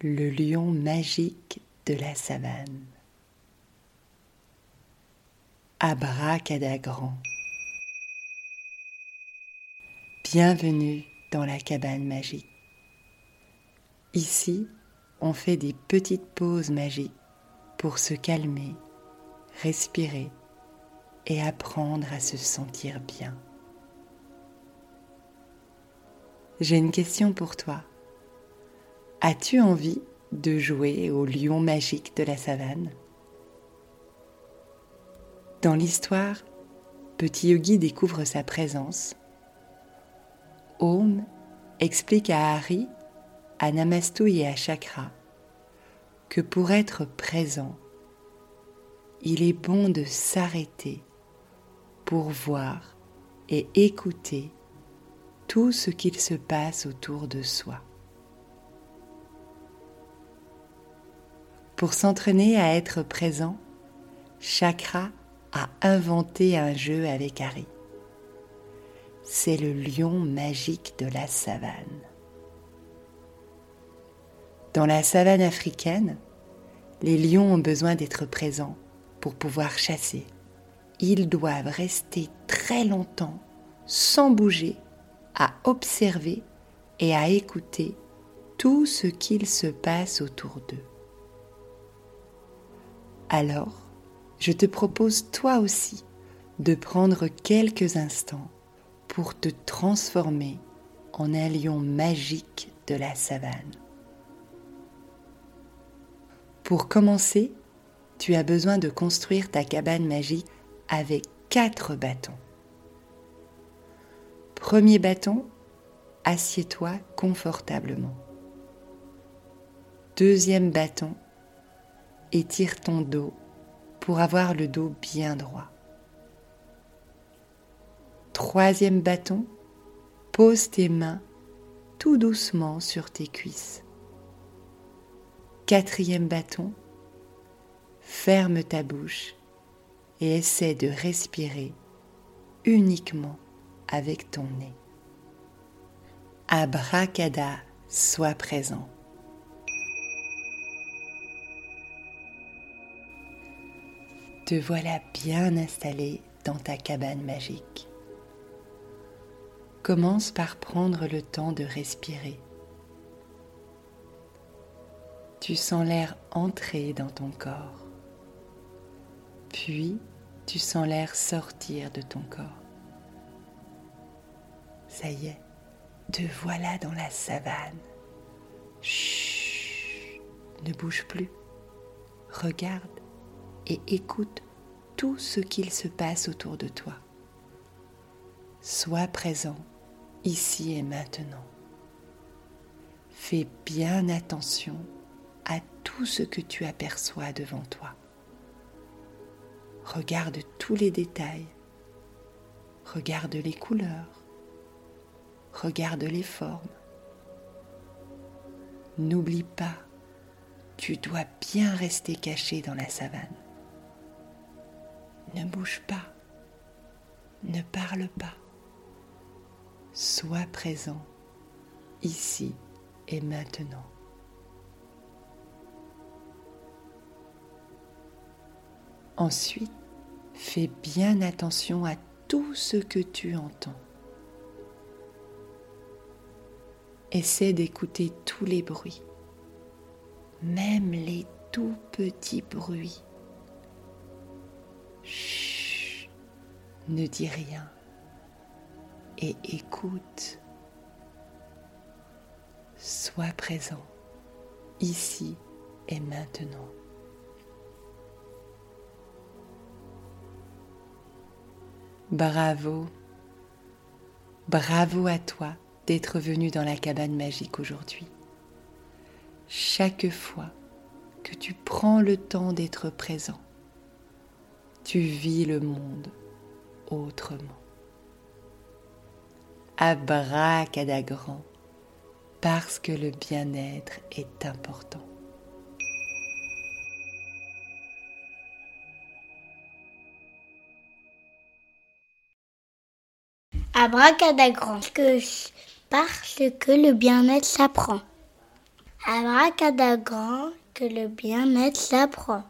le lion magique de la savane. Abracadagrand. Bienvenue dans la cabane magique. Ici, on fait des petites pauses magiques pour se calmer, respirer et apprendre à se sentir bien. J'ai une question pour toi. As-tu envie de jouer au lion magique de la savane? Dans l'histoire, Petit Yogi découvre sa présence. Om explique à Harry, à Namastu et à Chakra que pour être présent, il est bon de s'arrêter pour voir et écouter tout ce qu'il se passe autour de soi. Pour s'entraîner à être présent, Chakra a inventé un jeu avec Harry. C'est le lion magique de la savane. Dans la savane africaine, les lions ont besoin d'être présents pour pouvoir chasser. Ils doivent rester très longtemps sans bouger, à observer et à écouter tout ce qu'il se passe autour d'eux. Alors, je te propose toi aussi de prendre quelques instants pour te transformer en un lion magique de la savane. Pour commencer, tu as besoin de construire ta cabane magique avec quatre bâtons. Premier bâton, assieds-toi confortablement. Deuxième bâton, étire ton dos pour avoir le dos bien droit. Troisième bâton, pose tes mains tout doucement sur tes cuisses. Quatrième bâton, ferme ta bouche et essaie de respirer uniquement avec ton nez. Abracada, sois présent. Te voilà bien installé dans ta cabane magique. Commence par prendre le temps de respirer. Tu sens l'air entrer dans ton corps. Puis tu sens l'air sortir de ton corps. Ça y est, te voilà dans la savane. Chut, ne bouge plus. Regarde et écoute tout ce qu'il se passe autour de toi. Sois présent ici et maintenant. Fais bien attention à tout ce que tu aperçois devant toi. Regarde tous les détails. Regarde les couleurs. Regarde les formes. N'oublie pas, tu dois bien rester caché dans la savane. Ne bouge pas. Ne parle pas. Sois présent ici et maintenant. Ensuite, fais bien attention à tout ce que tu entends. Essaie d'écouter tous les bruits, même les tout petits bruits Chut, ne dis rien et écoute. Sois présent ici et maintenant. Bravo, bravo à toi d'être venu dans la cabane magique aujourd'hui. Chaque fois que tu prends le temps d'être présent, tu vis le monde autrement. Abracadagrand, parce que le bien-être est important. Abracadagrand, que parce que le bien-être s'apprend. Abracadagrand, que le bien-être l'apprend.